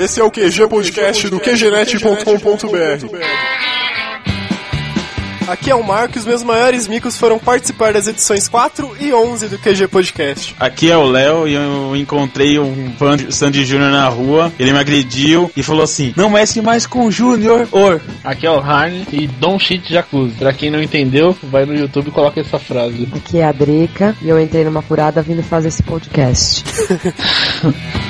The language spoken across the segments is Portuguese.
Esse é o QG Podcast do QGNet.com.br. Aqui é o Marco e os meus maiores micos foram participar das edições 4 e 11 do QG Podcast. Aqui é o Léo e eu encontrei um fã de Sandy Júnior na rua. Ele me agrediu e falou assim: Não mexe mais com o Júnior. Or. Aqui é o Harney e Don't Shit Jacuzzi. Pra quem não entendeu, vai no YouTube e coloca essa frase. Aqui é a Drica e eu entrei numa furada vindo fazer esse podcast.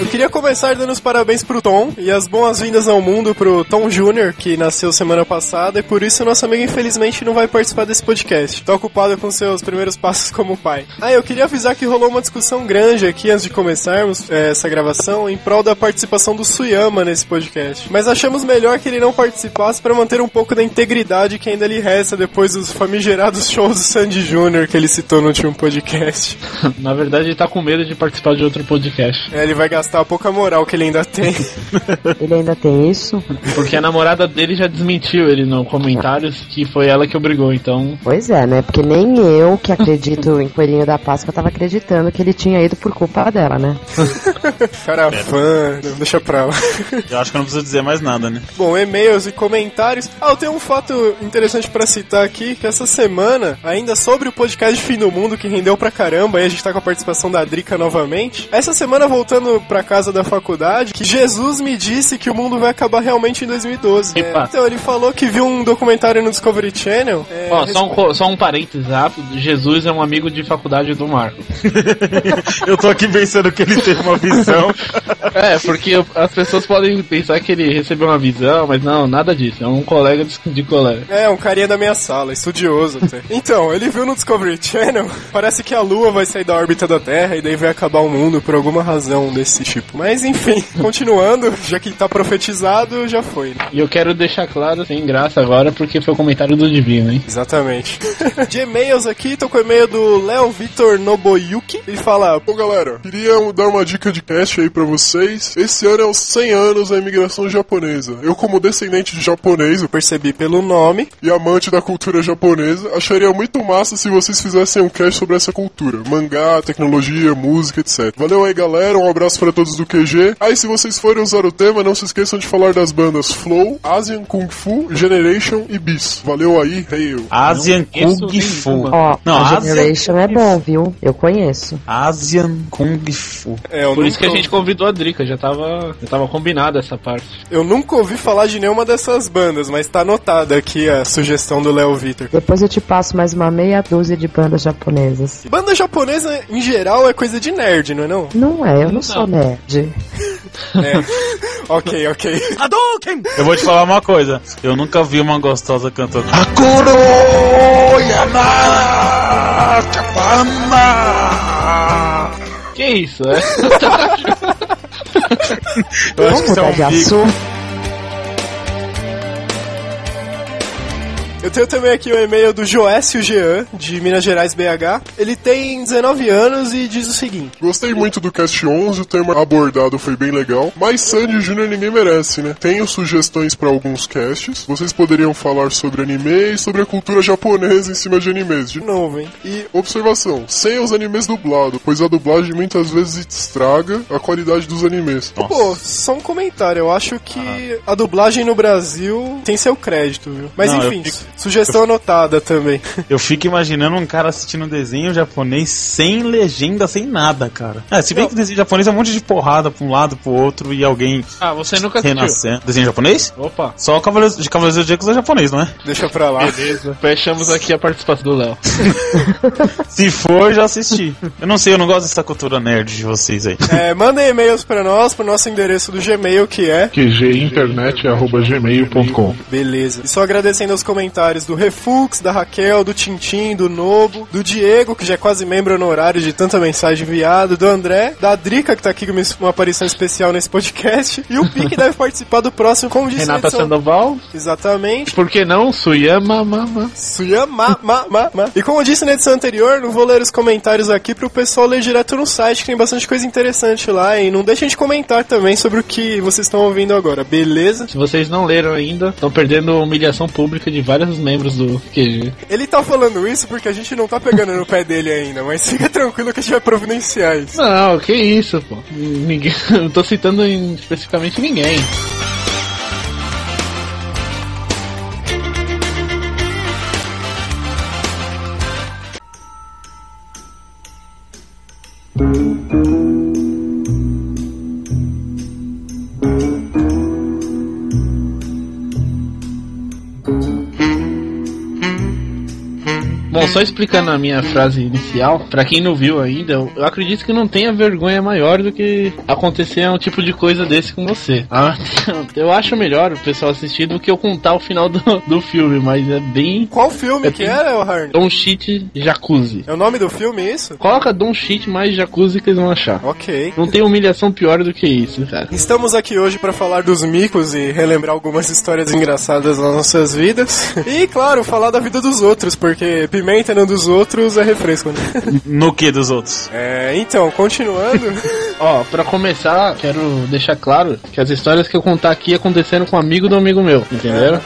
Eu queria começar dando os parabéns pro Tom e as boas-vindas ao mundo pro Tom Júnior, que nasceu semana passada, e por isso nosso amigo infelizmente não vai participar desse podcast. Tá ocupado com seus primeiros passos como pai. Ah, eu queria avisar que rolou uma discussão grande aqui antes de começarmos é, essa gravação em prol da participação do Suyama nesse podcast. Mas achamos melhor que ele não participasse para manter um pouco da integridade que ainda lhe resta depois dos famigerados shows do Sandy Júnior que ele citou no último podcast. Na verdade, ele tá com medo de participar de outro podcast. É, ele vai gastar a pouca moral que ele ainda tem. Ele ainda tem isso? Porque a namorada dele já desmentiu ele no comentários que foi ela que obrigou, então. Pois é, né? Porque nem eu, que acredito em Coelhinho da Páscoa, tava acreditando que ele tinha ido por culpa dela, né? Cara fã, não, deixa pra lá. Eu acho que eu não preciso dizer mais nada, né? Bom, e-mails e comentários. Ah, eu tenho um fato interessante pra citar aqui, que essa semana, ainda sobre o podcast Fim do Mundo, que rendeu pra caramba, aí a gente tá com a participação da Drica novamente. Essa semana, voltando pra casa da faculdade, que Jesus me disse que o mundo vai acabar realmente em 2012. É, então, ele falou que viu um documentário no Discovery Channel. é, Ó, só um, só um parênteses rápido. Jesus é um amigo de faculdade do Marco. Eu tô aqui pensando que ele teve uma visão. É, porque as pessoas podem pensar que ele recebeu uma visão, mas não, nada disso. É um colega de, de colega. É, um carinha da minha sala, estudioso até. então, ele viu no Discovery Channel, parece que a Lua vai sair da órbita da Terra e daí vai acabar o mundo por alguma razão desse tipo. Mas enfim, continuando, já que tá profetizado, já foi. né? E eu quero deixar claro, sem graça agora, porque foi o comentário do Divino, hein? Exatamente. De e-mails aqui, tô com o e-mail do Léo Vitor Noboyuki. Ele fala: Bom, galera, queria dar uma dica de cast aí pra vocês. Esse ano é os 100 anos da imigração japonesa. Eu, como descendente de japonês Eu percebi pelo nome. e amante da cultura japonesa, acharia muito massa se vocês fizessem um cast sobre essa cultura. Mangá, tecnologia, música, etc. Valeu aí, galera. Um abraço pra todos do QG. Aí, se vocês forem usar o tema, não se esqueçam de falar das bandas Flow, Asian Kung Fu, Generation e Bis. Valeu aí, Hail. Asian conheço Kung Fu. Ó, Não, a Asian- Generation é bom, viu? Eu conheço. Asian Kung Fu. É, Por isso que a gente convidou a Drica, já tava, já tava combinado essa parte. Eu nunca ouvi falar de nenhuma dessas bandas, mas tá anotada aqui a sugestão do Léo Vitor. Depois eu te passo mais uma meia dúzia de bandas japonesas. Banda japonesa, em geral, é coisa de nerd, não é não? Não é, eu não sou nerd. É. ok, ok. Eu vou te falar uma coisa. Eu nunca vi uma gostosa cantando. Que isso, é? Eu acho Vamos que isso é mudar um de assunto? Eu tenho também aqui o e-mail do Joécio Jean, de Minas Gerais, BH. Ele tem 19 anos e diz o seguinte: Gostei muito do cast 11, o tema abordado foi bem legal, mas Sandy Júnior ninguém merece, né? Tenho sugestões pra alguns casts. Vocês poderiam falar sobre anime e sobre a cultura japonesa em cima de animes. De novo, hein? E observação, sem os animes dublados, pois a dublagem muitas vezes estraga a qualidade dos animes. Pô, só um comentário. Eu acho que a dublagem no Brasil tem seu crédito, viu? Mas Não, eu enfim, fico- sugestão anotada também. Eu fico imaginando um cara assistindo um desenho japonês sem legenda, sem nada, cara. É, se bem que desenho japonês é um monte de porrada pra um lado, pro outro e alguém Ah, você nunca assistiu. renascendo. Desenho japonês? Opa, Só o Cavaleiros de Cavaleiros Zodíacos é japonês, não é? Deixa pra lá. beleza. Fechamos aqui a participação do Léo. Se for, já assisti. Eu não sei, eu não gosto dessa cultura nerd de vocês aí. É, mandem e-mails pra nós, pro nosso endereço do Gmail, que é. qginternet.gmail.com Beleza. E só agradecendo aos comentários do Refux, da Raquel, do Tintim, do Nobo, do Diego, que já é quase membro honorário de tanta mensagem enviada, do André, da Drica, que tá aqui com uma- aparição especial nesse podcast, e o Pi, que deve participar do próximo, como disse na Renata edição- Sandoval, Exatamente. por que não? Suyama, mama. Suyama, ma, ma, ma. E como eu disse na edição anterior, não vou ler os comentários aqui pro pessoal ler direto no site, que tem bastante coisa interessante lá. E não deixem de comentar também sobre o que vocês estão ouvindo agora, beleza? Se vocês não leram ainda, estão perdendo humilhação pública de várias os membros do QG. Ele tá falando isso porque a gente não tá pegando no pé dele ainda, mas fica tranquilo que a gente vai providenciar isso. Não, que isso, pô. Ninguém, não tô citando em- especificamente ninguém. Bom, só explicando a minha frase inicial, pra quem não viu ainda, eu, acredito que não tenha vergonha maior do que acontecer um tipo de coisa desse com você. Ah, eu acho melhor o pessoal assistir do que eu contar o final do, do filme, mas é bem. Qual filme É que era, o Harney? Don Shit Jacuzzi. É o nome do filme isso? Coloca Don Shit mais Jacuzzi que eles vão achar. Ok. Não tem humilhação pior do que isso, cara. Estamos aqui hoje para falar dos micos e relembrar algumas histórias engraçadas das nossas vidas. E, claro, falar da vida dos outros, porque pimenta não dos outros é refresco, né? No que dos outros? É, então, continuando. Ó, pra começar, quero deixar claro que as histórias que eu contar aqui aconteceram com um amigo do amigo meu, entenderam?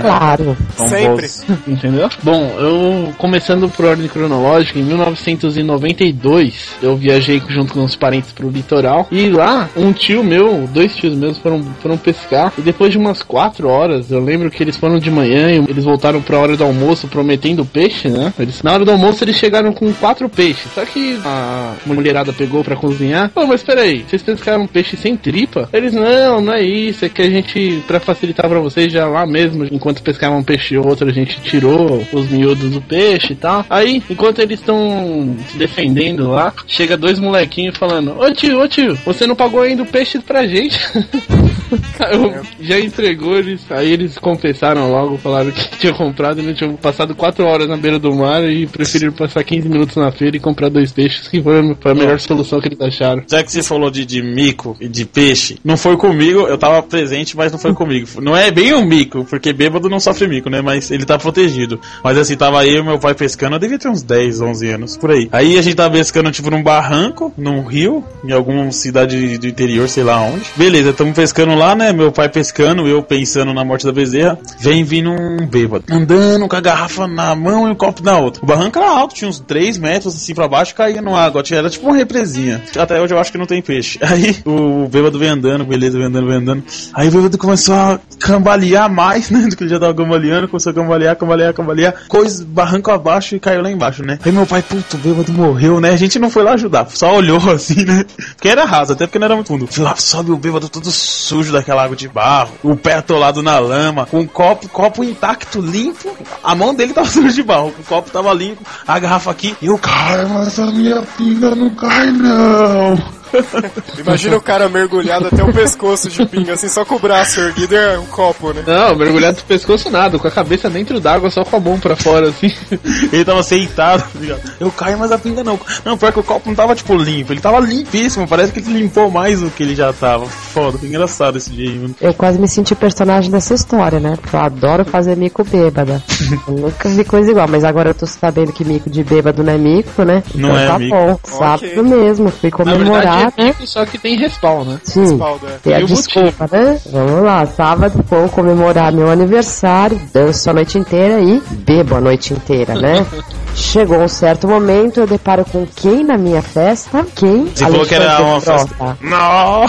Claro. Então, Sempre. vou- Entendeu? Bom, eu começando por ordem cronológica, em 1992 eu viajei junto com os parentes pro litoral e lá um tio meu, dois tios meus foram, foram pescar e depois de umas quatro horas, eu lembro que eles foram de manhã e eles voltaram pra hora do almoço prometendo peixe, né? Eles, na hora do almoço eles chegaram com quatro peixes, só que a mulherada pegou pra cozinhar. Pô, mas peraí, vocês pescaram peixe sem tripa? Eles, não, não é isso, é que a gente, pra facilitar pra vocês, já lá mesmo, enquanto pescavam um peixe ou outro, a gente tirou os miúdos do peixe e tal. Aí, enquanto eles estão se defendendo lá, chega dois molequinhos falando, ô tio, ô tio, você não pagou ainda o peixe pra gente? Eu já entregou eles, aí eles confessaram logo, falaram que tinham comprado e não tinham passado 4 horas na beira do mar e preferiram passar 15 minutos na feira e comprar dois peixes, que foi a- foi a melhor solução que eles acharam. Já que você falou de, de mico e de peixe, não foi comigo, eu tava presente, mas não foi comigo. Não é bem um mico, porque bêbado não sofre mico, né? Mas ele tá protegido. Mas assim, tava e meu pai pescando, eu devia ter uns 10, 11 anos, por aí. Aí a gente tava pescando, tipo, num barranco, num rio, em alguma cidade do interior, sei lá onde. Beleza, tamo pescando lá, né? Meu pai pescando, eu pensando na morte da bezerra. Vem vindo um bêbado, andando com a garrafa na mão e o copo na O barranco era alto, tinha uns 3 metros assim pra baixo, caía no água. Era tipo uma represinha. Até hoje eu acho que não tem peixe. Aí o bêbado vem andando, beleza, vem andando, vem andando. Aí o bêbado começou a cambalear mais, né? Do que ele já tava cambaleando, começou a cambalear, cambalear, cambalear. Coisa, barranco abaixo e caiu lá embaixo, né? Aí meu pai, puto, o bêbado morreu, né? A gente não foi lá ajudar, só olhou assim, né? Porque era raso, até porque não era muito fundo. Fui lá, sobe o bêbado todo sujo daquela água de barro, o pé atolado na lama, com o copo, copo intacto, limpo. A mão dele tava suja de barro, o copo tava limpo, a garrafa aqui. E o cara, mas a minha pinga não cai não. Imagina o cara mergulhado até o pescoço de pinga, assim, só com o braço erguido e um copo, né? Não, mergulhado do pescoço nada, com a cabeça dentro d'água, só com a mão pra fora, assim. Ele tava sentado, tá ligado? Eu caio, mas a pinga não. Não, pior que o copo não tava, tipo, limpo. Ele tava limpíssimo. Parece que ele limpou mais do que ele já tava. Foda, que engraçado esse dia aí, mano. Eu quase me senti personagem dessa história, né? Porque eu adoro fazer mico bêbada. Eu nunca vi coisa igual, mas agora eu tô sabendo que mico de bêbado não é mico, né? Não então é tá mico. bom. Sábado mesmo, fui comemorar. É bico, só que tem respawn, né? Sim. Respaldo, é. E a desculpa, né? Vamos lá, sábado vou comemorar meu aniversário, danço a noite inteira e bebo a noite inteira, né? Chegou um certo momento, eu deparo com quem na minha festa? Quem? Você falou que era uma festa. Frota, Não!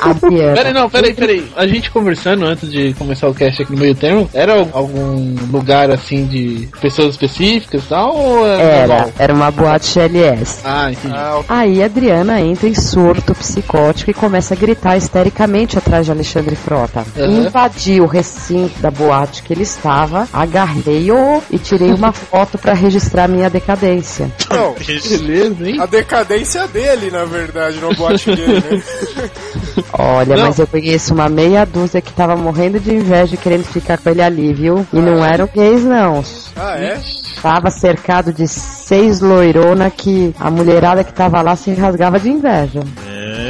Adriana. Peraí, não, peraí, peraí. A gente conversando antes de começar o cast aqui no meio termo, era algum lugar assim de pessoas específicas e tal? Ou era, Era, normal? era uma boate XLS. Ah, entendi. Ah, o- Aí a Adriana entra em surto psicótico e começa a gritar histericamente atrás de Alexandre Frota. Uhum. Invadi o recinto da boate que ele estava, agarrei-o e tirei uma foto pra registrar minha decadência. não, Beleza, hein? a decadência dele, na verdade, no boate gay, né? Olha, Não. mas eu conheço uma meia dúzia que tava morrendo de inveja e querendo ficar com ele ali, viu? E não eram gays, não. Ah, é? Tava cercado de seis loirona que a mulherada que tava lá se rasgava de inveja.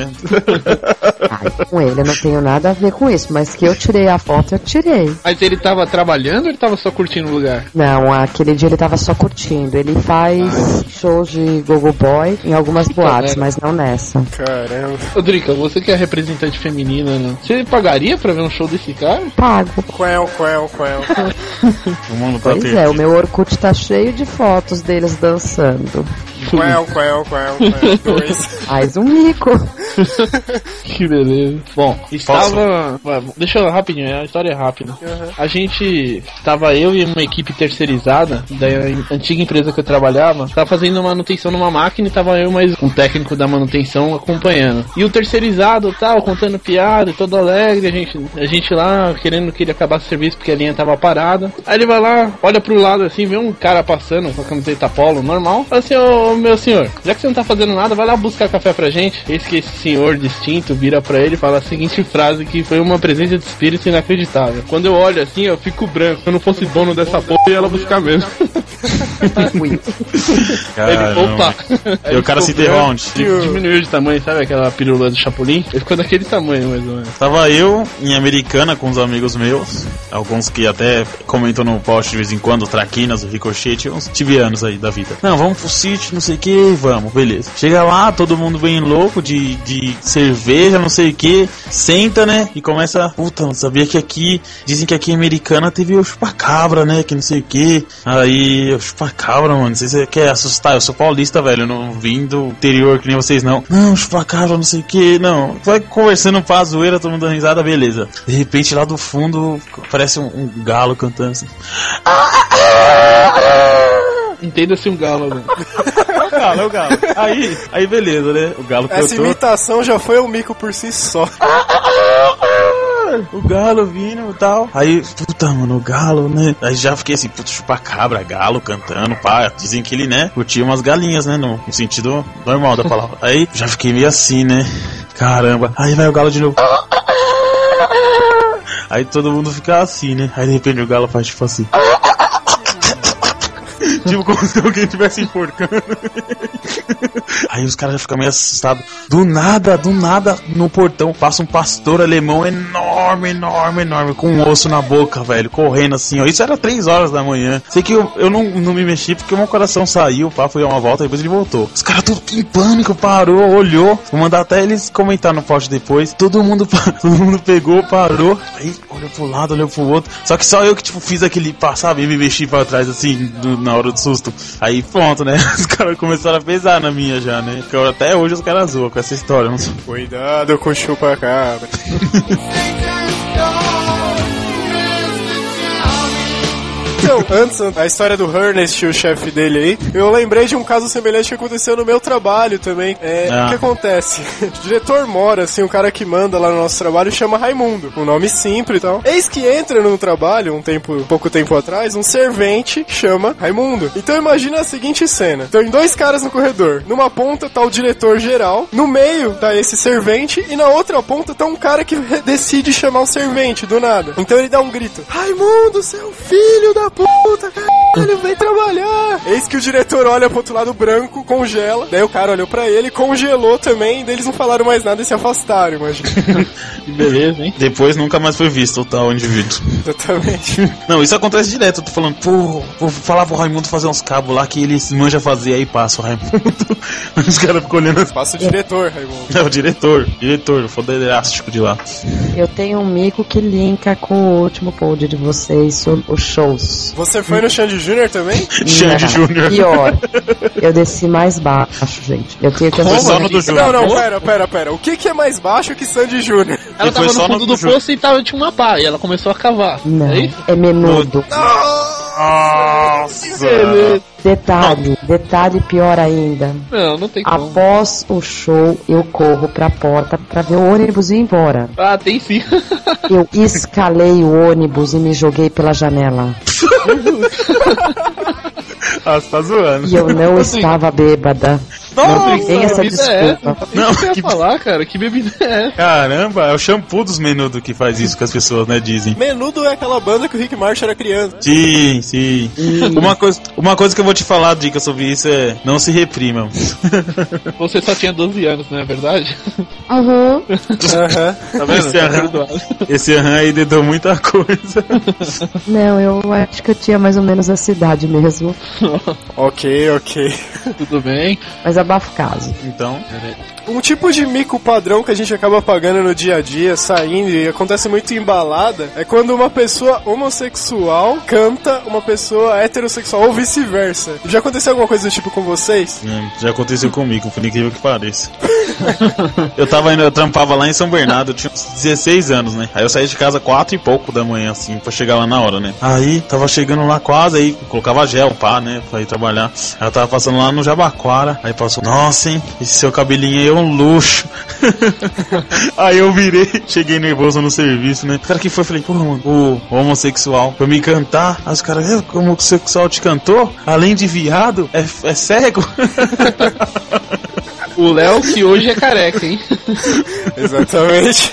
É, Ai, com ele eu não tenho nada a ver com isso, mas que eu tirei a foto, eu tirei. Mas ele tava trabalhando ou ele tava só curtindo o lugar? Não, aquele dia ele tava só curtindo. Ele faz shows de Gogo Boy em algumas boates, mas não nessa. Caramba. Drica, você que é representante feminina, né? Você pagaria pra ver um show desse cara? Pago. Quel, quel, quel. O mundo tá Pois é, o meu Orkut tá cheio de fotos deles dançando. Quel, quel, quel, quel. Dois. Mais um mico. Que beleza. Bom, estava. Vai, Deixa eu rapidinho, a história é rápida. A gente. Tava eu e uma equipe terceirizada da antiga empresa que eu trabalhava, tava fazendo manutenção numa máquina e tava eu mais um técnico da manutenção acompanhando. E o terceirizado tal, contando piada, todo alegre, a gente, a gente lá querendo que ele acabasse o serviço porque a linha tava parada. Aí ele vai lá, olha pro lado assim, vê um cara passando com a camiseta polo normal, fala assim, ô meu senhor, já que você não tá fazendo nada, vai lá buscar café pra gente. Eis que esse senhor distinto vira pra ele e fala a seguinte frase que foi uma presença de espírito inacreditável. Quando eu olho assim, eu fico branco. Se eu não fosse dono dessa porra, eu ia lá buscar mesmo. Ele, opa! E o cara se enterrou onde? di- Diminuiu de tamanho, sabe aquela pirula do Chapolin? Ele ficou daquele tamanho, mais ou menos. Tava eu em Americana com uns amigos meus, alguns que até comentam no post de vez em quando, Traquinas, o Ricochete, uns tibianos aí da vida. Não, vamos pro sítio, não sei o que, vamos, beleza. Chega lá, todo mundo bem louco de, de cerveja, não sei o que, senta, né, e começa, puta, não sabia que aqui, dizem que aqui em Americana teve o chupacabra, né, que não sei o que. Aí, o chupacabra, mano, não sei se você quer assustar, eu sou paulista, velho, não vim do interior que nem vocês não. Não, chupacabra, não sei o que, não. Vai conversando pra zoeira, todo mundo dando risada, beleza. De repente, lá do fundo, aparece um, um galo cantando assim. Entenda-se um galo, né? Galo, é o galo. Aí, aí beleza, né? O galo Essa cantou. imitação já foi um mico por si só. O galo vindo e tal. Aí, puta, mano, o galo, né? Aí já fiquei assim, puta, chupacabra, galo cantando, pá. Dizem que ele, né, curtia umas galinhas, né? No, no sentido normal da palavra. Aí já fiquei meio assim, né? Caramba. Aí vai o galo de novo. Aí todo mundo fica assim, né? Aí de repente o galo faz tipo assim. Tipo como se alguém estivesse enforcando. Aí os caras já ficam meio assustados. Do nada, do nada, no portão passa um pastor alemão enorme, enorme, enorme, com um osso na boca, velho, correndo assim, ó. Isso era 3 horas da manhã. Sei que eu, eu não, não me mexi porque o meu coração saiu, pá, foi uma volta, depois ele voltou. Os caras tudo em pânico, parou, olhou. Vou mandar até eles comentar no post depois. Todo mundo, todo mundo pegou, parou. Aí olhou pro lado, olhou pro outro. Só que só eu que, tipo, fiz aquele, pá, sabe, me mexi pra trás assim, do- na hora do susto. Aí pronto, né? Os caras começaram a pesar na minha já, né? Porque eu- até hoje os caras zoam com essa história. Não sei. Cuidado com o chupa-cabra. Então, antes, a história do Ernest, o chefe dele aí, eu lembrei de um caso semelhante que aconteceu no meu trabalho também. É, Ah. O que acontece? O diretor mora, assim, o cara que manda lá no nosso trabalho chama Raimundo. Um nome simples e tal. Eis que entra no trabalho, um tempo, pouco tempo atrás, um servente chama Raimundo. Então imagina a seguinte cena. Tem dois caras no corredor. Numa ponta tá o diretor geral, no meio tá esse servente e na outra ponta tá um cara que decide chamar o servente do nada. Então ele dá um grito: Raimundo, seu filho da puta, caralho, vem trabalhar. Eis que o diretor olha pro outro lado branco, congela. Daí o cara olhou pra ele, congelou também. Daí eles não falaram mais nada e se afastaram, imagina. Que beleza, hein? Depois nunca mais foi visto o tal indivíduo. Exatamente. Não, isso acontece direto. Eu tô falando, pô, vou falar pro Raimundo fazer uns cabos lá que ele manja fazer, aí passa o Raimundo. Os caras ficam olhando assim. Passa o diretor, Raimundo. É o diretor, diretor, foderástico de lá. Eu tenho um mico que linka com o último pod de vocês sobre os shows. Você foi no Xande Júnior também? Xande Júnior. Pior. Eu desci mais baixo, gente. Eu tenho que do Não, Júnior. não, pera, pera, pera. O que, que é mais baixo que Sandy Júnior? Ela tava no fundo no do jogo. poço e tava, tinha uma pá, e ela começou a cavar. Não, É é menudo. Nossa! Detalhe, detalhe pior ainda. Não, não tem como. Após o show, eu corro pra porta pra ver o ônibus ir embora. Ah, tem sim. Eu escalei o ônibus e me joguei pela janela. Ah, você tá zoando. E eu não estava bêbada. Não, tem essa bebida é desculpa. essa? Não, Não, que que- falar, cara, que bebida é essa? Caramba, é o shampoo dos menudo que faz isso com as pessoas, né? Dizem. Menudo é aquela banda que o Rick Martin era criança. Sim, sim. Uma, coisa, uma coisa que eu vou te falar, dica sobre isso é não se reprimam. Você só tinha 12 anos, não é verdade? Uhum. Aham. Tá vendo? Esse aham. Esse aham aí dedou muita coisa. Não, eu acho que eu tinha mais ou menos a cidade mesmo. Ok, ok. Tudo bem? Mas abafo o caso. Então, Um tipo de mico padrão que a gente acaba pagando no dia a dia, saindo e acontece muito em balada, é quando uma pessoa homossexual canta uma pessoa heterossexual ou vice-versa. Já aconteceu alguma coisa do tipo com vocês? hum, já aconteceu comigo, por incrível que pareça. eu tava indo, eu trampava lá em São Bernardo, eu tinha uns 16 anos, né? Aí eu saí de casa quatro e pouco da manhã, assim, pra chegar lá na hora, né? Aí, tava chegando lá quase, aí colocava gel, pá, né? Pra ir trabalhar. Eu tava passando lá no Jabaquara, aí passou, nossa, hein? Esse seu cabelinho aí é um luxo. aí eu virei, cheguei nervoso no serviço, né? O cara que foi, falei, pô, mano, o homossexual, pra me cantar. Aí os caras, "É, como o homossexual te cantou? Além de viado, é, é cego? O Léo, que hoje é careca, hein? Exatamente.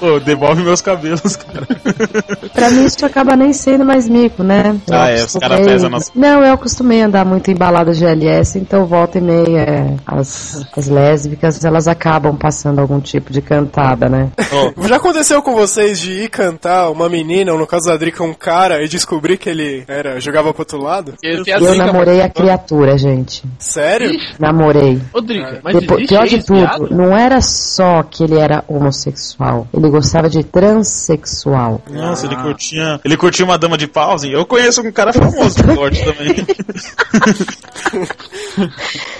Pô, devolve meus cabelos, cara. Pra mim isso acaba nem sendo mais mico, né? Eu Ah, é, os caras pesam nas- Não, eu acostumei a andar muito em baladas GLS, então volta e meia é, as, as lésbicas, elas acabam passando algum tipo de cantada, né? Ó, Já aconteceu com vocês de ir cantar uma menina, ou no caso da Drica, um cara, e descobrir que ele era jogava pro outro lado? Eu, Eu zica, namorei a criatura, gente. Sério? Namorei. Ô, Mas Depois, existe pior de tudo, viado? não era só que ele era homossexual, ele gostava de transexual. Nossa, ele curtia. Ele curtia uma dama de pause. Eu conheço um cara famoso do norte também.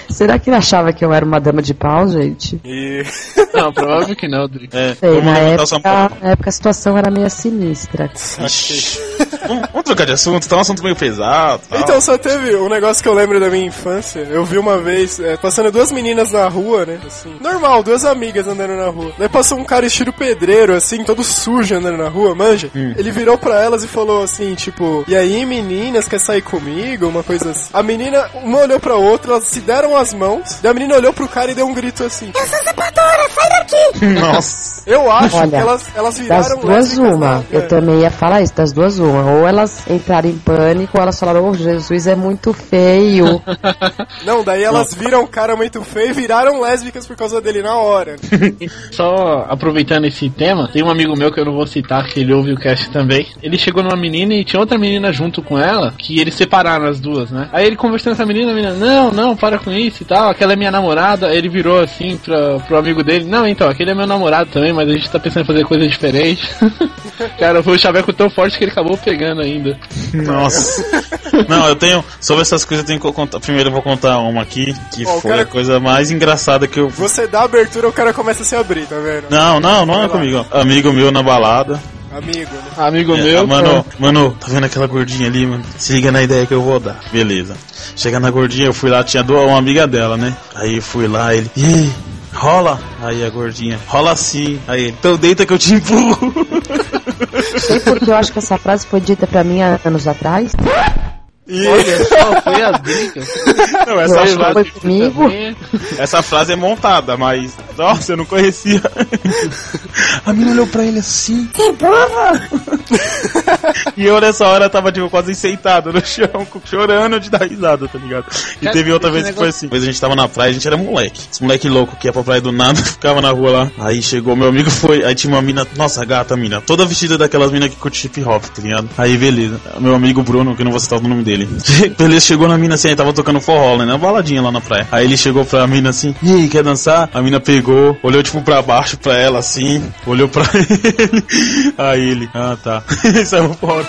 Será que ele achava que eu era uma dama de pau, gente? E. Não, provável que não, Drica. É, Sei, na época, na época a situação era meio sinistra. Vamos, vamos trocar de assunto, tá um assunto meio pesado. tal. Então, só teve um negócio que eu lembro da minha infância. Eu vi uma vez, é, passando duas meninas na rua, né? Assim, normal, duas amigas andando na rua. Daí passou um cara estilo pedreiro, assim, todo sujo andando na rua, manja. Ele virou pra elas e falou assim, tipo, e aí meninas, quer sair comigo? Uma coisa assim. A menina, uma olhou pra outra, elas se deram as mãos. Daí a menina olhou pro cara e deu um grito assim. Nossa. Eu acho Olha, que elas, elas Das viraram duas, lésbicas uma. Eu também ia falar isso, das duas, uma. Ou elas entraram em pânico, ou elas falaram, oh, Jesus é muito feio. Não, daí elas viram o cara muito feio e viraram lésbicas por causa dele na hora. Só aproveitando esse tema, tem um amigo meu que eu não vou citar, que ele ouve o cast também. Ele chegou numa menina e tinha outra menina junto com ela, que eles separaram as duas, né? Aí ele conversando com essa menina, a menina, não, não, para com isso e tal, aquela é minha namorada. Aí ele virou assim pra, pro amigo dele, não, então, aquele é meu namorado também, mas a gente tá pensando em fazer coisa diferente. Cara, foi o chaveco tão forte que ele acabou pegando ainda. Nossa. Não, eu tenho. Sobre essas coisas eu tenho que contar. Primeiro eu vou contar uma aqui, que Ó, o foi cara- a coisa mais engraçada que eu. Você dá abertura, o cara começa a se abrir, tá vendo? Não, não, não é comigo. ó. Amigo meu na balada. Amigo, né? Amigo É, meu. mano, mano, tá vendo aquela gordinha ali, mano? Se liga na ideia que eu vou dar. Beleza. Chega na gordinha, eu fui lá, tinha duas, uma amiga dela, né? Aí eu fui lá, ele. E aí, rola? Aí a gordinha, rola sim. Aí ele, então deita que eu te empurro. Sei porque eu acho que essa frase foi dita pra mim há anos atrás. Olha só, foi a dica. Não, essa que frase, comigo. essa frase é montada, mas. Nossa, eu não conhecia. A menina olhou pra ele assim. E eu nessa hora tava tipo quase sentado no chão, chorando de dar risada, tá ligado? E Cara, teve outra vez que foi assim. Vez a gente tava na praia, a gente era moleque. Esse moleque louco que ia pra praia do nada, ficava na rua lá. Aí chegou, meu amigo foi, aí tinha uma mina, nossa, gata mina, toda vestida daquelas minas que curte hip hop, tá ligado? Aí beleza. Meu amigo Bruno, que eu não vou citar o nome dele. Beleza, chegou na mina assim, aí tava tocando forró, né? Na baladinha lá na praia. Aí ele chegou pra mina assim, e aí, quer dançar? A mina pegou, olhou tipo pra baixo pra ela assim, olhou pra ele. Aí ele, ah tá. Saiu fora.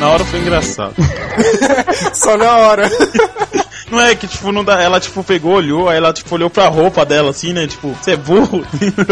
Na hora foi engraçado. Só na hora. Não é que, tipo, não dá. Ela, tipo, pegou, olhou, aí ela, tipo, olhou pra roupa dela, assim, né? Tipo, você é burro.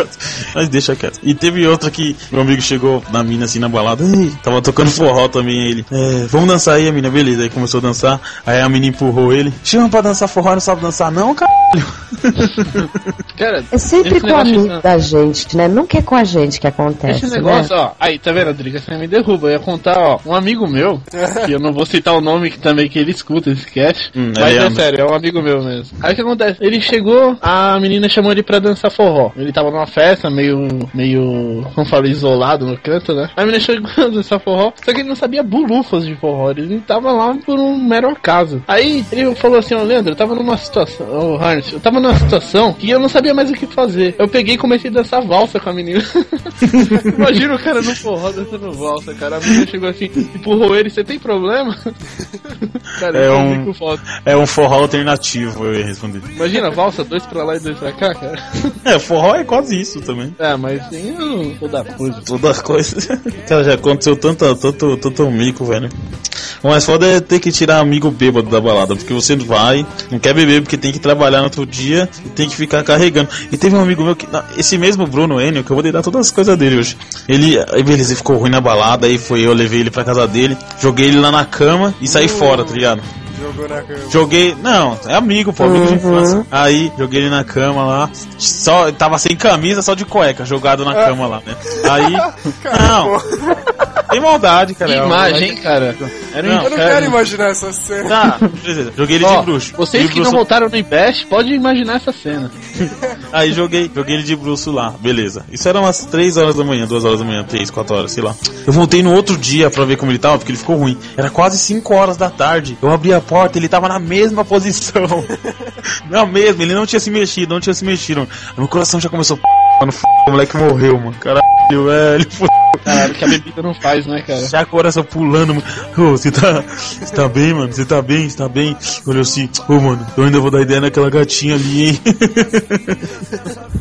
Mas deixa quieto. E teve outra que meu amigo chegou na mina, assim, na balada. Tava tocando forró também, ele. É, vamos dançar aí, a mina, beleza. Aí começou a dançar. Aí a mina empurrou ele. Chama pra dançar forró, não sabe dançar, não, cara. Cara, É sempre com o negócio amigo da gente, né? Nunca é com a gente que acontece, Esse né? negócio, ó, aí, tá vendo, Driga? Você me derruba. Eu ia contar, ó, um amigo meu, que eu não vou citar o nome que também que ele escuta esse cast, Hum, mas é sério, é um amigo meu mesmo. Aí o que acontece? Ele chegou, a menina chamou ele pra dançar forró. Ele tava numa festa, meio, meio, como fala, isolado no canto, né? A menina chegou a dançar forró, só que ele não sabia bulufas de forró, ele tava lá por um mero acaso. Aí ele falou assim, ó, Leandro, eu tava numa situação, ô Harness, eu tava numa situação que eu não sabia mais o que fazer. Eu peguei e comecei a dançar valsa com a menina. Imagina o cara no forró dançando valsa, cara. A menina chegou assim, empurrou ele, você tem problema? cara, É eu um-. É um forró alternativo, eu ia responder. Imagina, valsa, dois pra lá e dois pra cá, cara. É, forró é quase isso também. É, mas tem toda coisa. Toda coisa. Cara, já aconteceu tanto, tanto, tanto mico, velho. O mais foda é ter que tirar amigo bêbado da balada, porque você vai, não quer beber porque tem que trabalhar no outro dia e tem que ficar carregando. E teve um amigo meu que, não, esse mesmo Bruno Enio, que eu vou dar todas as coisas dele hoje. Ele, beleza, ele ficou ruim na balada, aí foi eu, levei ele pra casa dele, joguei ele lá na cama e saí fora, tá ligado? Jogou na cama. Joguei. Não, é amigo, pô, amigo de infância. Aí, joguei ele na cama lá. Só, tava sem camisa, só de cueca, jogado na cama lá, né? Aí. Não. Tem maldade, cara. Que é imagem, cara? Era Não, Eu não inferno. quero imaginar essa cena. Tá, beleza. Joguei ele Ó, de bruxo. vocês De que não bruxo. voltaram no Invest, pode imaginar essa cena. Aí joguei, joguei ele de bruxo lá, beleza. Isso era umas 3 horas da manhã, 2 horas da manhã, 3, 4 horas, sei lá. Eu voltei no outro dia pra ver como ele tava, porque ele ficou ruim. Era quase 5 horas da tarde. Eu abri a porta, ele tava na mesma posição. na mesma, ele não tinha se mexido, não tinha se mexido. Meu coração já começou. Mano, f... o moleque morreu, mano. Caralho, velho. Caralho, que a bebida não faz, né, cara? Já coração pulando, mano. Ô, você tá. Você tá bem, mano? Você tá bem? Você tá bem? Olhou assim, ô, mano, eu ainda vou dar ideia naquela gatinha ali, hein?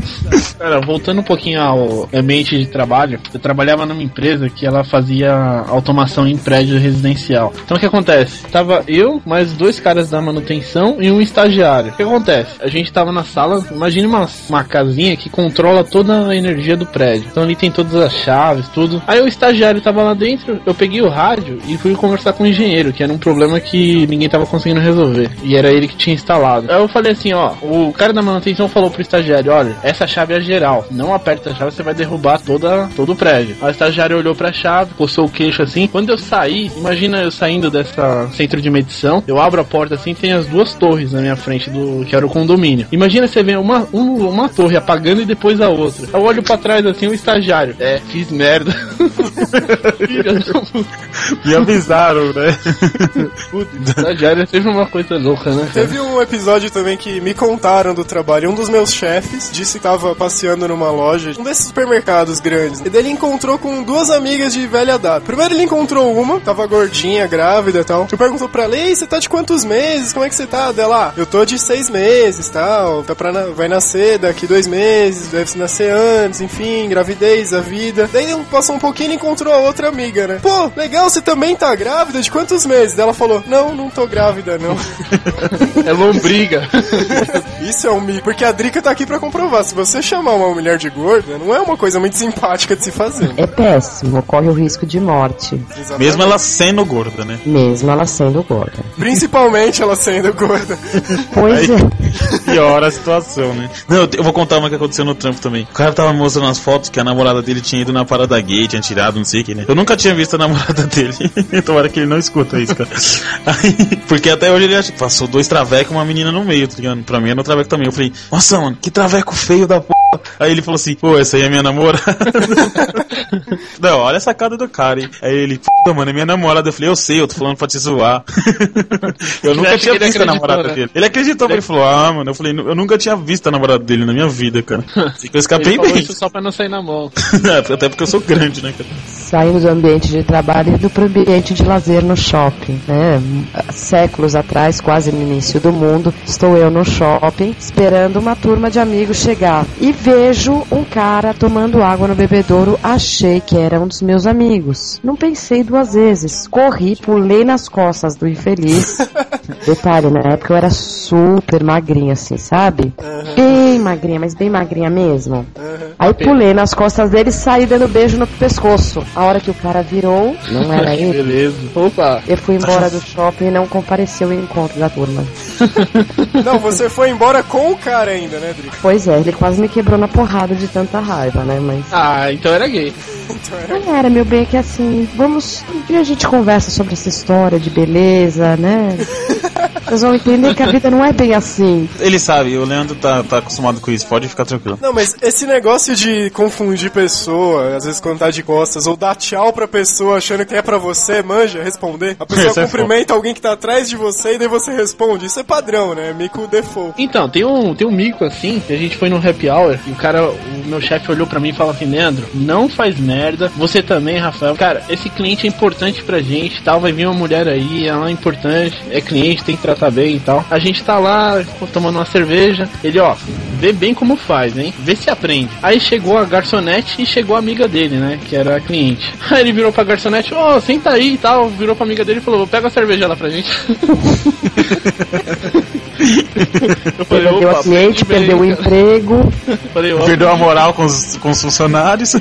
Cara, voltando um pouquinho ao ambiente de trabalho, eu trabalhava numa empresa que ela fazia automação em prédio residencial. Então o que acontece? Tava eu, mais dois caras da manutenção e um estagiário. O que acontece? A gente tava na sala, imagine uma, uma casinha que controla toda a energia do prédio. Então ali tem todas as chaves, tudo. Aí o estagiário tava lá dentro, eu peguei o rádio e fui conversar com o engenheiro, que era um problema que ninguém tava conseguindo resolver. E era ele que tinha instalado. Aí eu falei assim, ó, o cara da manutenção falou pro estagiário, olha, essa chave é geral. Não aperta a chave, você vai derrubar toda, todo o prédio. Aí o estagiário olhou pra chave, coçou o queixo assim. Quando eu saí, imagina eu saindo dessa centro de medição, eu abro a porta assim, tem as duas torres na minha frente do que era o condomínio. Imagina você ver uma, um- uma torre apagando e depois a outra. Eu olho pra trás assim, o estagiário. É, fiz merda. Filha da puta. Me avisaram, né? Putz, estagiário é sempre uma coisa louca, né? Teve um episódio também que me contaram do trabalho. Um dos meus chefes disse que tava passeando numa loja, um desses supermercados grandes. E daí ele encontrou com duas amigas de velha data. Primeiro ele encontrou uma, tava gordinha, grávida e tal. E perguntou pra ela, ei, você tá de quantos meses? Como é que você tá? Dela, ah, eu tô de seis meses tal. Tá pra na- vai nascer daqui dois meses, deve nascer antes, enfim, gravidez, a vida. Daí passou um pouquinho e encontrou a outra amiga, né? Pô, legal, você também tá grávida? De quantos meses? Daí ela falou, não, não tô grávida, não. É lombriga. Isso é um mito, porque a Drica tá aqui pra comprovar. Se você chamar uma mulher de gorda, não é uma coisa muito simpática de se fazer. É péssimo, corre o risco de morte, Exatamente. Mesmo ela sendo gorda, né? mesmo ela sendo gorda. Principalmente ela sendo gorda. Pois Aí- é. Piora a situação, né? Não, eu vou contar uma que aconteceu no trampo também. O cara tava mostrando as fotos que a namorada dele tinha ido na parada gay, tinha tirado, não sei o que, né? Eu nunca tinha visto a namorada dele. Tomara que ele não escuta isso, cara. Aí, porque até hoje ele acha que passou dois travecos e uma menina no meio, tá ligado? Pra mim era um traveco também. Eu falei, nossa, mano, que traveco feio da p. Aí ele falou assim, pô, essa aí é minha namorada. não, olha a sacada do cara, hein? Aí ele, puta, mano, é minha namorada. Eu falei, eu sei, eu tô falando pra te zoar. eu nunca tinha ele visto a namorada né? dele. Ele acreditou, ele falou, ah, mano, eu falei, eu nunca tinha visto a namorada dele na minha vida, cara. Eu escapei Ele bem. isso só pra não sair na mão. Até porque eu sou grande, né, cara? Saindo do ambiente de trabalho e pro ambiente de lazer no shopping, né? Séculos atrás, quase no início do mundo, estou eu no shopping esperando uma turma de amigos chegar e vejo um cara tomando água no bebedouro. Achei que era um dos meus amigos. Não pensei duas vezes. Corri, pulei nas costas do infeliz Detalhe, na época eu era super magrinha, assim, sabe? Bem magrinha, mas bem magrinha mesmo. Aí pulei nas costas dele e saí dando beijo no pescoço. A hora que o cara virou, não era ele. Beleza. Opa. Eu fui embora do shopping e não compareceu ao encontro da turma. Não, você foi embora com o cara ainda, né, Drico? Pois é, ele quase me quebrou na porrada de tanta raiva, né? Mas. Ah, então era gay. Não era, meu bem, é que assim, vamos. Um dia a gente conversa sobre essa história de beleza, né? Vocês vão entender que a vida não é bem assim. Ele sabe, o Leandro tá, tá acostumado com isso, pode ficar tranquilo. Não, mas esse negócio de confundir pessoa, às vezes quando tá de costas, ou dar tchau pra pessoa achando que é pra você, manja, responder. A pessoa Isso é cumprimenta alguém que tá atrás de você e daí você responde. Isso é padrão, né? Mico default. Então, tem um, tem um mico assim, que a gente foi no happy hour e o cara, o meu chefe olhou pra mim e falou assim, Leandro, não faz merda, você também, Rafael. Cara, esse cliente é importante pra gente, tal, vai vir uma mulher aí, ela é importante, é cliente, tem que tratar bem e tal. A gente tá lá tomando uma cerveja, ele, ó, vê bem como faz, hein? Vê se aprende. Aí chegou a garçonete e chegou a amiga dele, né? Que era a cliente. Aí ele virou pra garçonete, ó, senta aí e tal. Virou pra amiga dele e falou, pega a cerveja lá pra gente. Eu falei, Perdeu a cliente, perdeu o emprego. Falei, ó, Perdeu a moral com os, com os funcionários.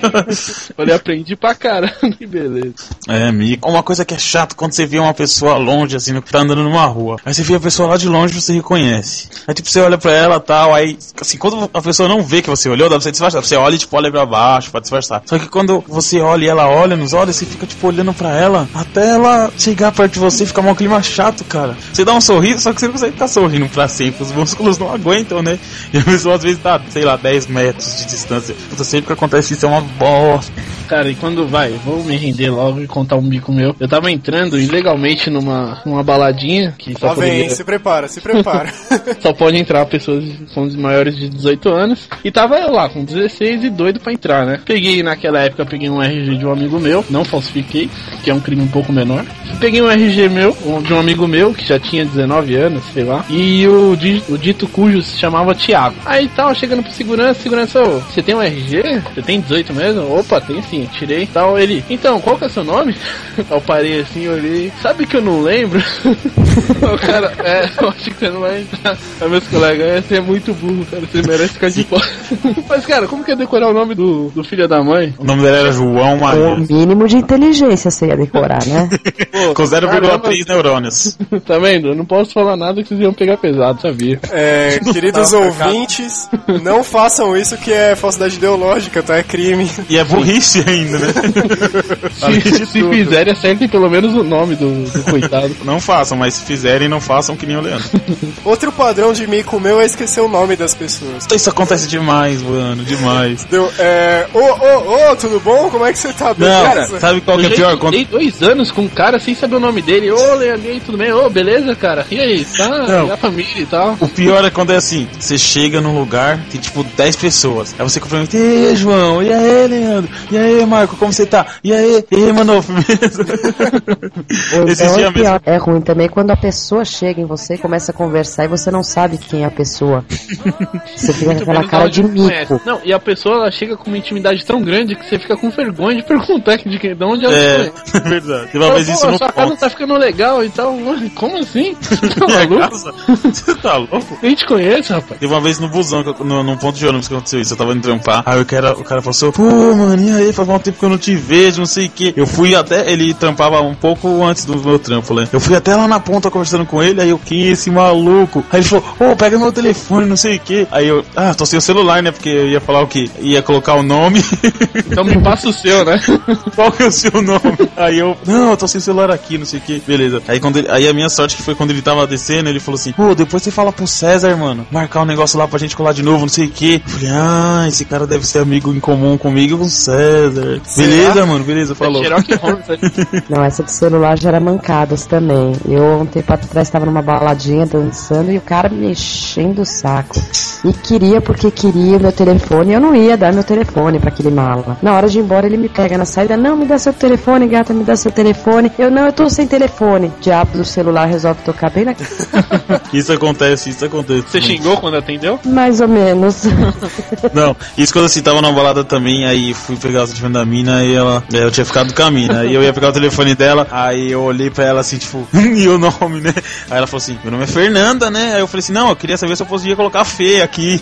falei, aprendi pra caramba, que beleza. É, mico. Uma coisa que é chato quando você vê uma pessoa longe, assim, no- tá andando numa rua. Aí você vê a pessoa lá de longe você reconhece. Aí tipo, você olha pra ela e tal, aí, assim, quando a pessoa não vê que você olhou, dá pra você disfarçar. Você olha e tipo, olha pra baixo pra disfarçar. Só que quando você olha e ela olha nos olhos, você fica tipo olhando pra ela, até ela chegar perto de você e ficar um clima chato, cara. Você dá um sorriso, só que você não consegue ficar sorrindo pra sempre. Os músculos não aguentam, né? E a pessoa às vezes tá, sei lá, 10 metros de distância. Puta, sempre que acontece isso é uma bosta. Cara, e quando vai, vou me render logo e contar um bico meu. Eu tava entrando ilegalmente numa, numa baladinha que só Lá vem, poderia, se prepara, se prepara. só pode entrar pessoas com os maiores de 18 anos. E tava eu lá com 16 e doido pra entrar, né? Peguei naquela época, peguei um RG de um amigo meu, não falsifiquei, que é um crime um pouco menor. Peguei um RG meu, de um amigo meu, que já tinha 19 anos, sei lá. E o, o dito cujo se chamava Thiago. Aí tal, chegando pro segurança, segurança, ô, você tem um RG? Você tem 18 mesmo? Opa, tem sim, tirei. Tal, ele, então, qual que é o seu nome? Eu parei assim, olhei. Sabe que eu não lembro? o cara, é, eu acho que você não vai entrar. Aí meus colegas, é, você é muito burro, cara, você merece ficar de fora. Mas, cara, como que é decorar o nome do, do filho da mãe? O nome dele era João O Maria. mínimo de inteligência você ia decorar, né? Pô, Com caramba, 0,3 neurônios. Tá vendo? Eu não posso falar nada que vocês iam pegar pesado, sabia? É, queridos ouvintes, não façam isso que é falsidade ideológica, tá? É crime. E é burrice ainda, né? Se, se fizerem, acertem pelo menos o nome do, do coitado. Não façam, mas se fizerem, não façam que nem o Leandro. Outro padrão de mico meu é esquecer o nome das pessoas. Isso acontece demais, mano, demais. Deu, é. Ô, ô, ô, tudo bom? Como é que você tá? Não, Beleza? sabe qual que é pior? Quando... dois anos com um cara sem saber o nome dele. Ô, Leandro, e tudo bem? Ô, beleza, cara? E aí, tá? Não. Família e tal? O pior é quando é assim, você chega num lugar, tem tipo 10 pessoas. Aí você cumprimenta, e aí, João? E aí, Leandro? E aí, Marco, como você tá? E aí, e aí, mano, firmeza? Então é pior. É ruim também quando a pessoa chega em você e começa a conversar e você não sabe quem é a pessoa. Você fica com aquela cara de conhece. mico. Não, e a pessoa ela chega com uma intimidade tão grande que você fica com vergonha de perguntar de, quem, de onde ela É, conhece. verdade. Teve uma Fala, vez "Pô, isso no sua casa ponto. tá ficando legal e tal. Ué, Como assim? Tá Minha maluco? Você tá louco? Nem te conhece, rapaz. Teve uma vez no busão, eu- no, num ponto de ônibus que aconteceu isso, eu tava indo trampar. Aí o cara, o cara falou assim, pô, mano, e aí, faz um tempo que eu não te vejo, não sei o que. Eu fui até, ele trampava um pouco antes do meu trampo, né? Eu fui até lá na ponta conversando com ele, aí eu, quem é esse maluco? Aí ele falou, ô, pega meu telefone, não sei o que. Aí eu, ah, tô sem o celular, né? Porque eu ia falar o que? Ia colocar o nome. Então me passa o seu, né? Qual que é o seu nome? Aí eu, não, eu tô sem o celular aqui, não sei o que. Beleza. Aí, quando ele- aí a minha sorte que foi quando ele tava descendo, ele falou assim, pô, depois você fala pro César, mano, marcar um negócio lá pra gente colar de novo, não sei o que. Eu falei, ah, esse cara deve ser amigo em comum comigo e com o César. Beleza, mano, beleza, falou. Não, essa de celular já era mancadas também. Eu um tempo atrás estava numa baladinha dançando e o cara me enchendo o saco. E queria porque queria o meu telefone. Eu não ia dar meu telefone pra aquele mala. Na hora de ir embora, ele me pega na saída. Não, me dá seu telefone, gata, me dá seu telefone. Eu não, eu tô sem telefone. Diabo do celular resolve tocar bem na. E Isso acontece, isso acontece. Você xingou quando atendeu? Mais ou menos. Não, isso quando assim, tava na balada também, aí fui pegar o telefone da mina e ela. é, Eu tinha ficado com a mina. Aí eu ia pegar o telefone dela, aí eu olhei pra ela assim, tipo, e o nome, né? Aí ela falou assim, meu nome é Fernanda, né? Aí eu falei assim, não, eu queria saber se eu podia colocar Fê aqui.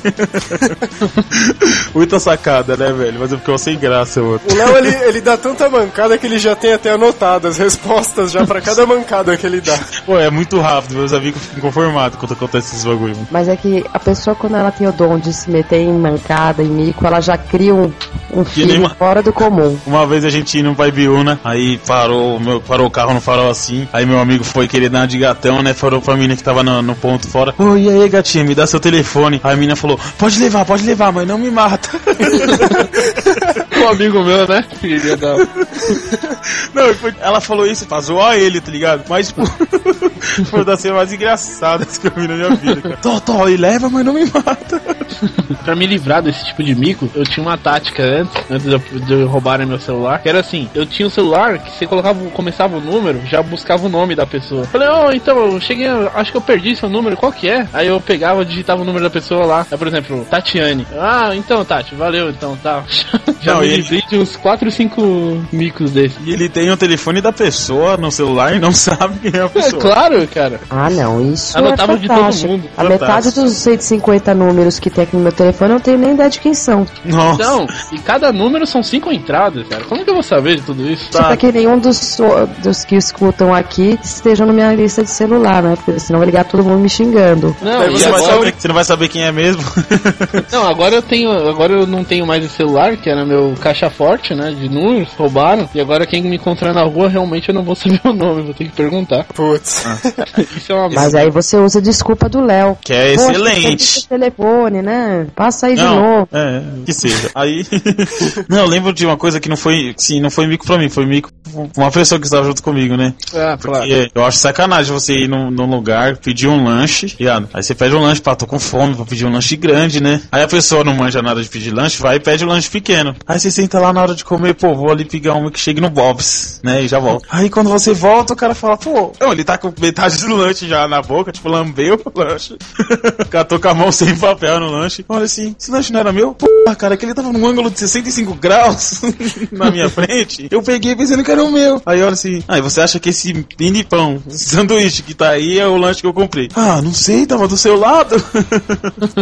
Muita sacada, né, velho? Mas eu fiquei sem graça, mano. O Léo, ele, ele dá tanta mancada que ele já tem até anotado as respostas já pra cada mancada que ele dá. Pô, é muito rápido, meus amigos ficam quando acontece esses bagulho. Mas é que a pessoa, quando ela tem o dom de se meter em mancada, em mico, ela já cria um, um filho uma- fora do comum. Uma vez a gente ia no Paibiúna, aí parou, meu, parou o carro no farol assim, aí meu amigo foi querer dar uma de gatão, né? Falou pra mina que tava no, no ponto fora, ô, e aí gatinha, me dá seu telefone. Aí a mina falou, pode levar, pode levar, mas não me mata. Um amigo meu, né? Filha da. não, foi- ela falou isso pra zoar ele, tá ligado? Mas, tipo, foi das cenas mais engraçadas que eu vi na minha vida, cara. Tô, tô, e leva, mas não me mata. Pra me livrar desse tipo de mico, eu tinha uma tática antes, antes de, de roubarem meu celular, que era assim, eu tinha um celular que você colocava, começava o número, já buscava o nome da pessoa. Falei, oh, então, eu cheguei, acho que eu perdi seu número, qual que é? Aí eu pegava, digitava o número da pessoa lá. Aí, por exemplo, Tatiane. Ah, então, Tati, valeu, então, tá. Já Não, me e ele- livrei de uns 4, 5 micos desses. E ele tem o telefone da pessoa no celular e não sabe quem é a É pessoa. claro, cara. Ah, não, isso Anotava é de todo mundo. A Fantástico. metade dos 150 números que tem aqui no meu telefone, eu não tenho nem ideia de quem são. Nossa. Então, e cada número são cinco entradas, cara. Como que eu vou saber de tudo isso? Tá. Pra que nenhum dos, dos que escutam aqui estejam na minha lista de celular, né? Porque senão vai ligar todo mundo me xingando. Não, Aí Você, vai agora- saber, você não vai saber quem é mesmo. Não, agora eu tenho. Agora eu não tenho mais esse celular, que era meu caixa forte, né? De números, roubaram. E agora quem me encontrar na rua, realmente eu não vou saber o nome, vou ter que perguntar. Putz. Isso é uma Mas aí você usa a desculpa do Léo. que é Poxa, excelente. telefone, né? Passa aí de Não, novo. é, que seja. Aí. não, eu lembro de uma coisa que não foi. Sim, não foi mico pra mim, foi mico pra uma pessoa que estava junto comigo, né? Ah, claro. E eu acho sacanagem você ir num, num lugar, pedir um lanche, ligado? Aí você pede um lanche, pá, tô com fome, vou pedir um lanche grande, né? Aí a pessoa não manja nada de pedir lanche, vai e pede um lanche pequeno. Aí você senta lá na hora de comer, pô, vou ali pegar um que chegue no Bob's, né? E já volta. Aí quando você volta, o cara fala, pô, não, ele tá com metade do lanche já na boca, tipo, lambeu o lanche. Catou com a mão sem papel no lanche. Olha assim, esse lanche não era meu? Pô, cara, que ele tava num ângulo de 65 graus na minha frente. Eu peguei pensando que era o meu. Aí olha assim, aí você acha que esse mini pão, esse sanduíche que tá aí é o lanche que eu comprei. Ah, não sei, tava do seu lado.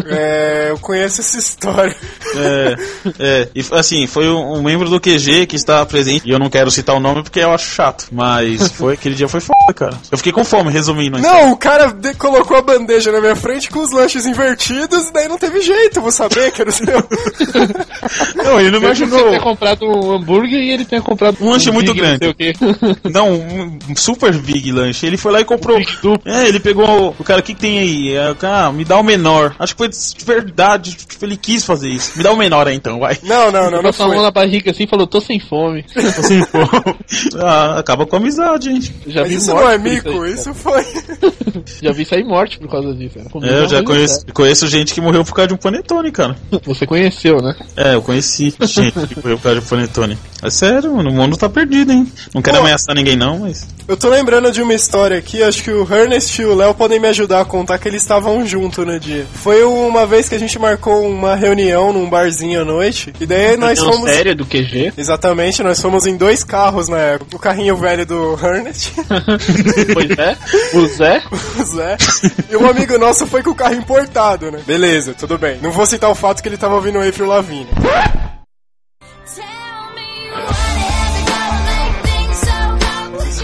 É, eu conheço essa história. é, é, e assim, foi um, um membro do QG que estava presente, e eu não quero citar o nome porque eu acho chato, mas foi, aquele dia foi foda, cara. Eu fiquei com fome, resumindo. Não, o cara colocou a bandeja na minha frente com os lanches invertidos e daí não teve jeito, vou saber que era o seu. Não, ele não imaginou. Você tenha comprado um hambúrguer e ele tenha comprado Um lanche muito Big não sei grande. o quê. Não, um um super big lanche. Ele foi lá e comprou. É, ele pegou o cara, o que, que tem aí? É, Ah, me dá o menor. Acho que foi de verdade, tipo, ele quis fazer isso. Me dá o menor aí então, vai. Não, não, não, não Passou a mão na barriga assim e falou, tô sem fome. Assim, pô. Ah, acaba com a amizade, gente. Já Mas vi isso morte não é mico, aí, isso foi. Já vi sair morte por causa disso. É, eu não já foi conheço, conheço gente que morreu por causa de um panetone, cara. Você conheceu, né? É, eu conheci gente que morreu por causa de um panetone. É sério, mano, o mundo tá perdido, hein? Não quero Pô. ameaçar ninguém não, mas... Eu tô lembrando de uma história aqui, acho que o Ernest e o Léo podem me ajudar a contar que eles estavam juntos no dia. Foi uma vez que a gente marcou uma reunião num barzinho à noite, e daí nós Não, fomos. sério do QG. Exatamente, nós fomos em dois carros na época. O carrinho velho do Ernest, pois é. O Zé. o Zé, e um amigo nosso foi com o carro importado, né? Beleza, tudo bem. Não vou citar o fato que ele tava ouvindo o April Lavigne.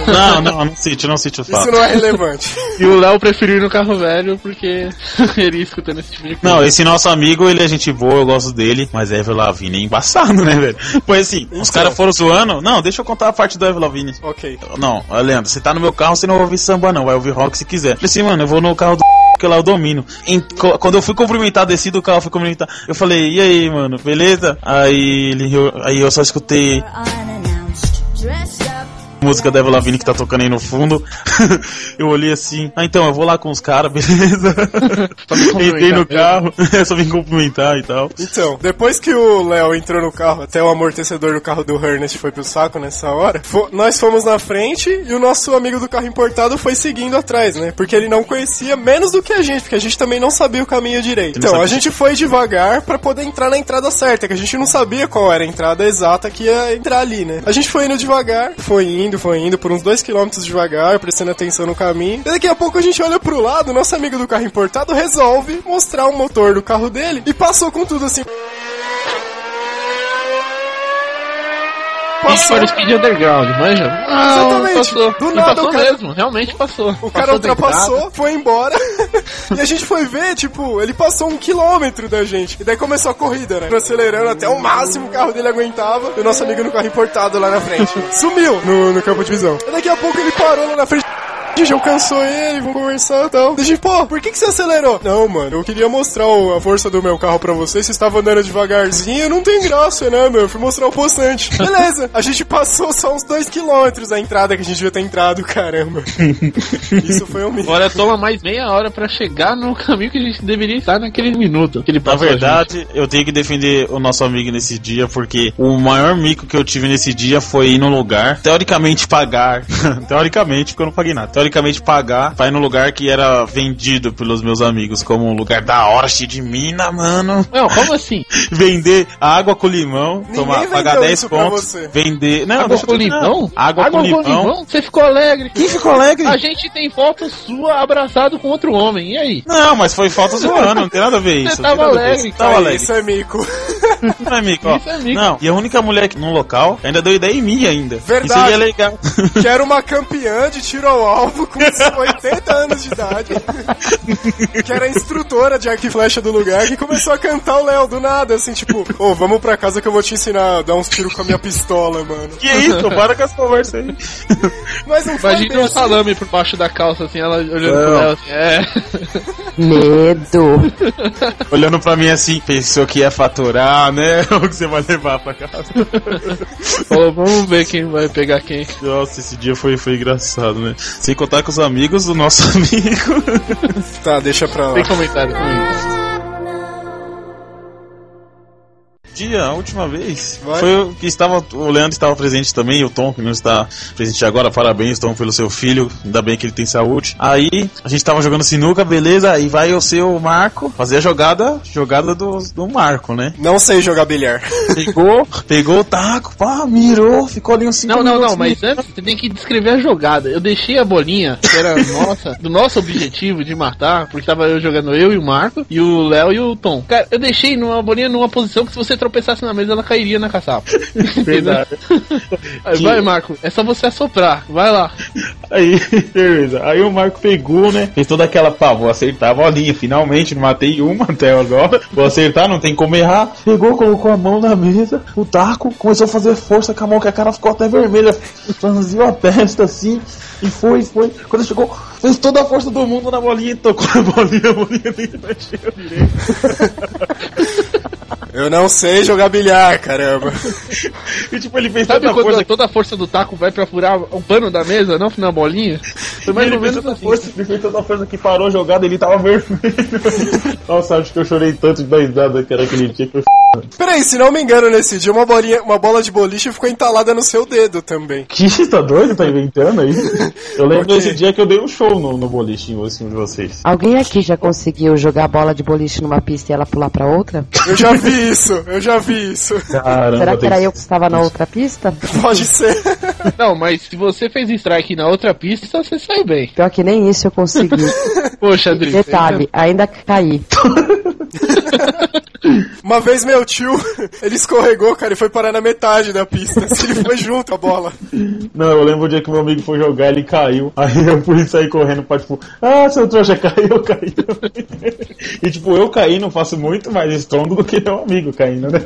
Não, não, não cite, não cite o fato. Isso não é relevante. E o Léo preferiu ir no carro velho porque ele ia escutando esse tipo de coisa. Não, esse nosso amigo, ele é gente boa, eu gosto dele, mas Ever Lavigne é embaçado, né, velho? Pois assim, os Então. caras foram zoando. Não, deixa eu contar a parte do Ever Lavigne. ok. Não, Leandro, você tá no meu carro, você não vai ouvir samba, não, vai ouvir rock se quiser. Falei assim, mano, eu vou no carro do porque lá eu domino. Em- quando eu fui cumprimentar, desci do carro, fui cumprimentar, eu falei, e aí, mano, beleza? Aí ele aí eu só escutei. Música da Eva Lavigne que tá tocando aí no fundo. eu olhei assim, ah, então, eu vou lá com os caras, beleza? Pra me cumprimentar Entrei no carro, é só vim cumprimentar e tal. Então, depois que o Léo entrou no carro, até o amortecedor do carro do Ernest foi pro saco nessa hora, fo- nós fomos na frente e o nosso amigo do carro importado foi seguindo atrás, né? Porque ele não conhecia menos do que a gente, porque a gente também não sabia o caminho direito. Então, a gente foi devagar pra poder entrar na entrada certa, que a gente não sabia qual era a entrada exata que ia entrar ali, né? A gente foi indo devagar, foi indo, foi indo por uns dois quilômetros devagar, prestando atenção no caminho. E daqui a pouco a gente olha pro lado, nosso amigo do carro importado resolve mostrar o motor do carro dele e passou com tudo assim. Isso para o Speed Underground, manja? Não, Exatamente. passou. Do E nada passou o cara- mesmo, realmente passou. O cara Passou da ultrapassou, entrada. foi embora. e a gente foi ver, tipo, ele passou um quilômetro da gente. E daí começou a corrida, né? Acelerando até o máximo o carro dele aguentava. E o nosso amigo no carro importado lá na frente. Sumiu no, no campo de visão. E daqui a pouco ele parou lá na frente. Já alcançou ele, vamos conversar e tal. Deixa, pô, por que, que você acelerou? Não, mano, eu queria mostrar o- a força do meu carro pra você. Você estava andando devagarzinho, não tem graça, né, meu? Eu fui mostrar o postante. Beleza, a gente passou só uns dois quilômetros da entrada que a gente devia ter entrado, caramba. Isso foi um Agora toma mais meia hora pra chegar no caminho que a gente deveria estar naquele minuto que ele Na verdade, eu tenho que defender o nosso amigo nesse dia, porque o maior mico que eu tive nesse dia foi ir num lugar, teoricamente pagar, teoricamente, porque eu não paguei nada, teoricamente pagar pra ir num lugar que era vendido pelos meus amigos como um lugar da hora, cheio de mina, mano. Não, como assim? Vender água com limão, Ninguém tomar, pagar vendeu 10 isso pra pontos, você. vender... Não, Água com limão? Água, com, limão. Você ficou alegre. Quem ficou alegre? A gente tem foto sua abraçado com outro homem. E aí? Não, mas foi falta zoando, não tem nada a ver isso. Você tava alegre, isso. Tava alegre. Isso é mico. Não é mico, ó. Isso é mico. Não, e a única mulher que no local ainda deu ideia em mim ainda. Verdade. Isso seria legal. que era uma campeã de tiro ao alvo com uns 80 anos de idade. que era instrutora de arco e flecha do lugar, que começou a cantar o Léo do nada, assim, tipo, ô, vamos pra casa que eu vou te ensinar a dar uns tiros com a minha pistola, mano. que isso? Para com as conversas aí. Mas não foi Imagina um assim. salame por baixo da calça, assim, ela olhando Não. pro Léo assim. É. Medo. Olhando pra mim assim, pensou que ia faturar, né? O que você vai levar pra casa. Falou, vamos ver quem vai pegar quem. Nossa, esse dia foi, foi engraçado, né? Sem contar com os amigos do nosso amigo. Tá, deixa pra lá. Tem comentário comigo. Dia, a última vez, Vai. foi o que estava. O Leandro estava presente também, e o Tom, que não está presente agora. Parabéns, Tom, pelo seu filho. Ainda bem que ele tem saúde. Aí, a gente estava jogando sinuca, beleza. Aí vai o seu Marco fazer a jogada, jogada do, do Marco, né? Não sei jogar bilhar. Pegou, pegou o taco, pá, mirou, ficou ali uns 5 Não, não, não, mas antes você tem que descrever a jogada. Eu deixei a bolinha, que era nossa, do nosso objetivo de matar, porque tava eu jogando eu e o Marco, e o Léo e o Tom. Cara, eu deixei numa bolinha numa posição que se você tropeçasse na mesa, ela cairia na caçapa. Verdade. Aí, vai, Marco, é só você assoprar, vai lá. Aí, beleza. Aí o Marco pegou, né? Fez toda aquela, pá, vou acertar a bolinha. Finalmente, matei uma até agora. Vou acertar, não tem como errar. Pegou, colocou a mão na mesa, o taco, começou a fazer força com a mão, que a cara ficou até vermelha. Franziu a testa assim. E foi, foi. Quando chegou, fez toda a força do mundo na bolinha e tocou a bolinha, a bolinha nem mexeu direito. Eu não sei jogar bilhar, caramba. E tipo, ele fez Sabe tanta quando força. toda a força do taco vai pra furar o pano da mesa, não na bolinha? Foi mais ele ou fez menos assim. força, ele fez tanta força que parou a jogada, ele tava vermelho. Nossa, acho que eu chorei tanto de dar risada que era aquele dia que eu Peraí, se não me engano, nesse dia uma, bolinha, uma bola de boliche ficou entalada no seu dedo também. Que tá doido? Tá inventando aí? Eu lembro Ok. desse dia que eu dei um show no, no boliche em cima de vocês. Alguém aqui já conseguiu jogar bola de boliche numa pista e ela pular pra outra? Eu já vi isso, eu já vi isso. Caramba, Será que tem era eu que estava na outra pista? Pode ser. Não, mas se você fez strike na outra pista, você sai bem. Pior que nem isso eu consegui. Poxa, Adri. Detalhe, ainda caí. Uma vez meu tio, ele escorregou, cara, e foi parar na metade da pista. Assim, ele foi junto a bola. Não, eu lembro o dia que meu amigo foi jogar, ele caiu. Aí eu fui sair correndo pra, tipo, ah, seu trouxa caiu, caiu. e tipo, eu caí, não faço muito mais estrondo do que meu amigo caindo, né?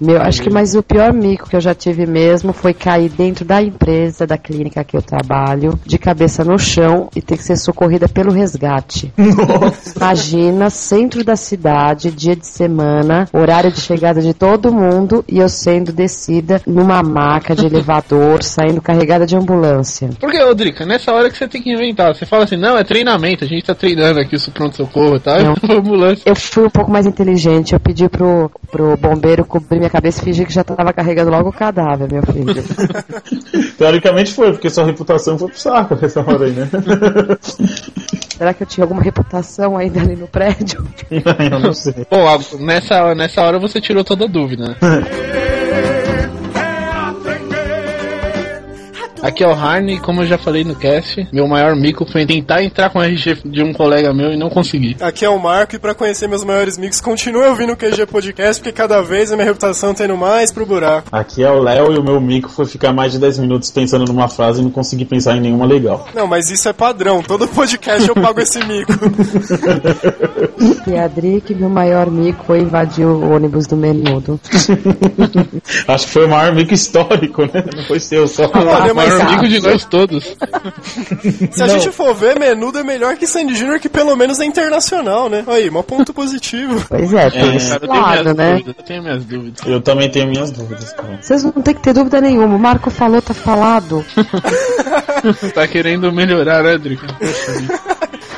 Meu, acho que mais o pior mico que eu já tive mesmo foi cair dentro da empresa, da clínica que eu trabalho, de cabeça no chão e ter que ser socorrida pelo resgate. Imagina, centro da cidade, dia de semana, horário de chegada de todo mundo e eu sendo descida numa maca de elevador dor, saindo carregada de ambulância. Porque, Drica, nessa hora que você tem que inventar. Você fala assim, não, é treinamento, a gente tá treinando aqui o pronto-socorro e tal. Não. e ambulância. Eu fui um pouco mais inteligente, eu pedi pro, pro bombeiro cobrir minha cabeça e fingir que já tava carregando logo o cadáver, meu filho. Teoricamente foi, porque sua reputação foi pro saco nessa hora aí, né? Será que eu tinha alguma reputação ainda ali no prédio? eu não sei. Pô, nessa, nessa hora você tirou toda a dúvida, né? Aqui é o Harney, como eu já falei no cast, meu maior mico foi tentar entrar com o RG de um colega meu e não consegui. Aqui é o Marco e pra conhecer meus maiores mix, continue ouvindo o QG Podcast, porque cada vez a minha reputação tá indo mais pro buraco. Aqui é o Léo e o meu mico foi ficar mais de 10 minutos pensando numa frase e não conseguir pensar em nenhuma legal. Não, mas isso é padrão, todo podcast eu pago esse mico. E a Adri, que meu maior mico foi invadir o ônibus do menudo. Acho que foi o maior mico histórico, né? Não foi seu só. Olha, O mas maior mico de nós todos. se a gente for ver, Menudo é melhor que Sandy Jr., que pelo menos é internacional, né? Aí, um ponto positivo. Pois é, tem É, esse Cara, eu tenho lado, minhas né? dúvidas, eu tenho minhas dúvidas. Eu também tenho minhas dúvidas, cara. Vocês não tem que ter dúvida nenhuma. O Marco falou, tá falado. Tá querendo melhorar, né, Drica?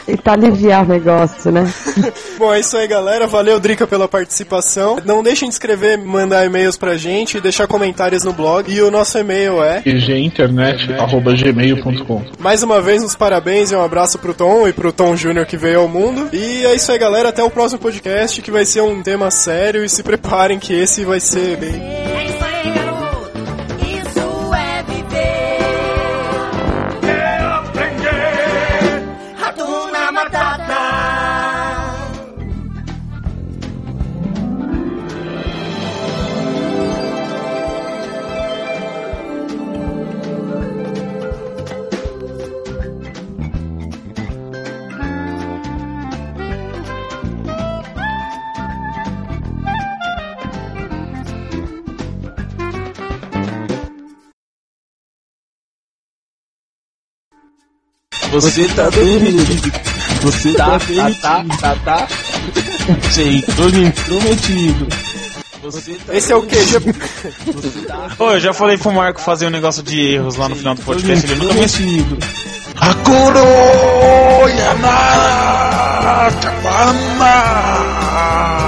Vida. Tentar aliviar o negócio, né? Bom, é isso aí, galera. Valeu, Drica, pela participação. Não deixem de escrever, mandar e-mails pra gente e deixar comentários no blog. E o nosso e-mail é. gginternet.gmail.com Mais uma vez, uns parabéns e um abraço pro Tom e pro Tom Júnior que veio ao mundo. E é isso aí, galera. Até o próximo podcast, que vai ser um tema sério. E se preparem que esse vai ser bem. Você tá demitido. Você tá demitido. Tá, tá, tá. Tô comprometido. Esse é o QG. Ô, eu já falei pro Marco fazer um negócio de erros lá no final do podcast, ele nunca me ensinou. Hakuro Yanaka Bana!